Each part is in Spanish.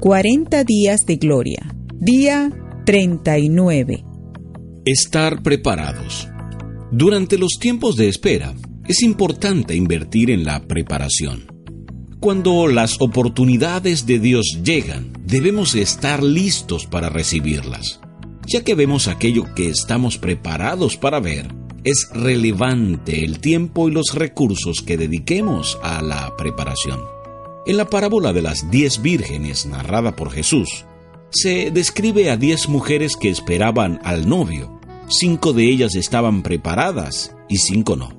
40 días de gloria. Día 39. Estar preparados. Durante los tiempos de espera, es importante invertir en la preparación. Cuando las oportunidades de Dios llegan, debemos estar listos para recibirlas. Ya que vemos aquello que estamos preparados para ver, es relevante el tiempo y los recursos que dediquemos a la preparación. En la parábola de las diez vírgenes narrada por Jesús, se describe a diez mujeres que esperaban al novio. Cinco de ellas estaban preparadas y cinco no.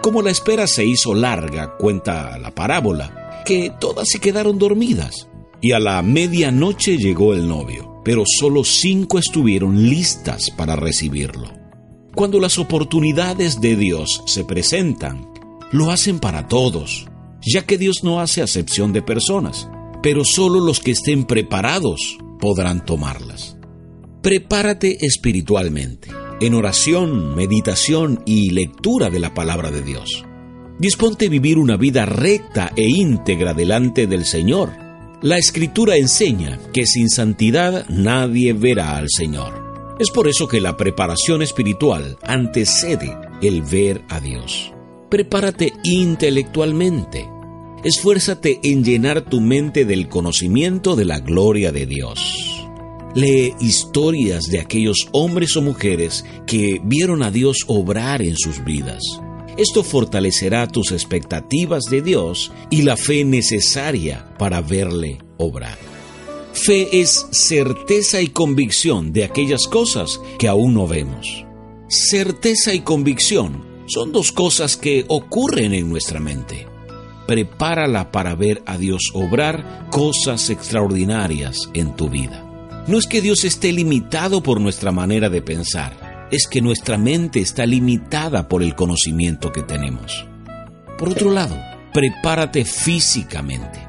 Como la espera se hizo larga, cuenta la parábola, que todas se quedaron dormidas. Y a la medianoche llegó el novio, pero solo cinco estuvieron listas para recibirlo. Cuando las oportunidades de Dios se presentan, lo hacen para todos, ya que Dios no hace acepción de personas, pero solo los que estén preparados podrán tomarlas. Prepárate espiritualmente, en oración, meditación y lectura de la palabra de Dios. Disponte a vivir una vida recta e íntegra delante del Señor. La Escritura enseña que sin santidad nadie verá al Señor. Es por eso que la preparación espiritual antecede el ver a Dios. Prepárate intelectualmente, esfuérzate en llenar tu mente del conocimiento de la gloria de Dios. Lee historias de aquellos hombres o mujeres que vieron a Dios obrar en sus vidas. Esto fortalecerá tus expectativas de Dios y la fe necesaria para verle obrar. Fe es certeza y convicción de aquellas cosas que aún no vemos. Certeza y convicción son dos cosas que ocurren en nuestra mente prepárala para ver a Dios obrar cosas extraordinarias en tu vida. No es que Dios esté limitado por nuestra manera de pensar, es que nuestra mente está limitada por el conocimiento que tenemos. Por otro lado, prepárate físicamente.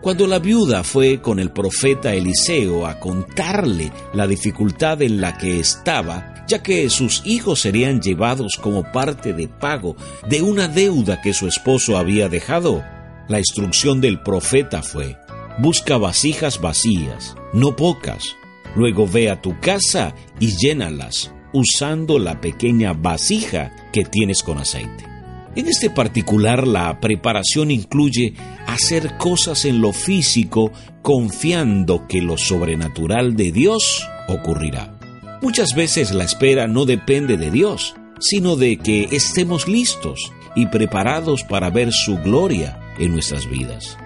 Cuando la viuda fue con el profeta Eliseo a contarle la dificultad en la que estaba, ya que sus hijos serían llevados como parte de pago de una deuda que su esposo había dejado. La instrucción del profeta fue, busca vasijas vacías, no pocas, luego ve a tu casa y llénalas usando la pequeña vasija que tienes con aceite. En este particular, la preparación incluye hacer cosas en lo físico confiando que lo sobrenatural de Dios ocurrirá. Muchas veces la espera no depende de Dios, sino de que estemos listos y preparados para ver su gloria en nuestras vidas.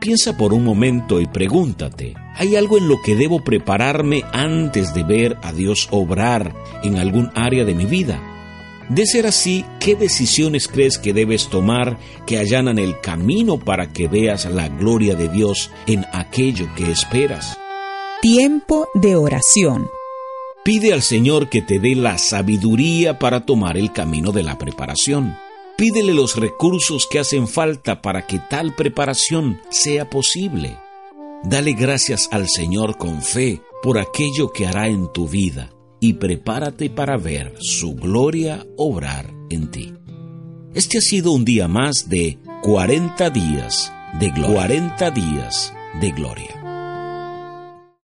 Piensa por un momento y pregúntate, ¿hay algo en lo que debo prepararme antes de ver a Dios obrar en algún área de mi vida? De ser así, ¿qué decisiones crees que debes tomar que allanan el camino para que veas la gloria de Dios en aquello que esperas? Tiempo de oración. Pide al Señor que te dé la sabiduría para tomar el camino de la preparación. Pídele los recursos que hacen falta para que tal preparación sea posible. Dale gracias al Señor con fe por aquello que hará en tu vida y prepárate para ver su gloria obrar en ti. Este ha sido un día más de 40 días de gloria. 40 días de gloria.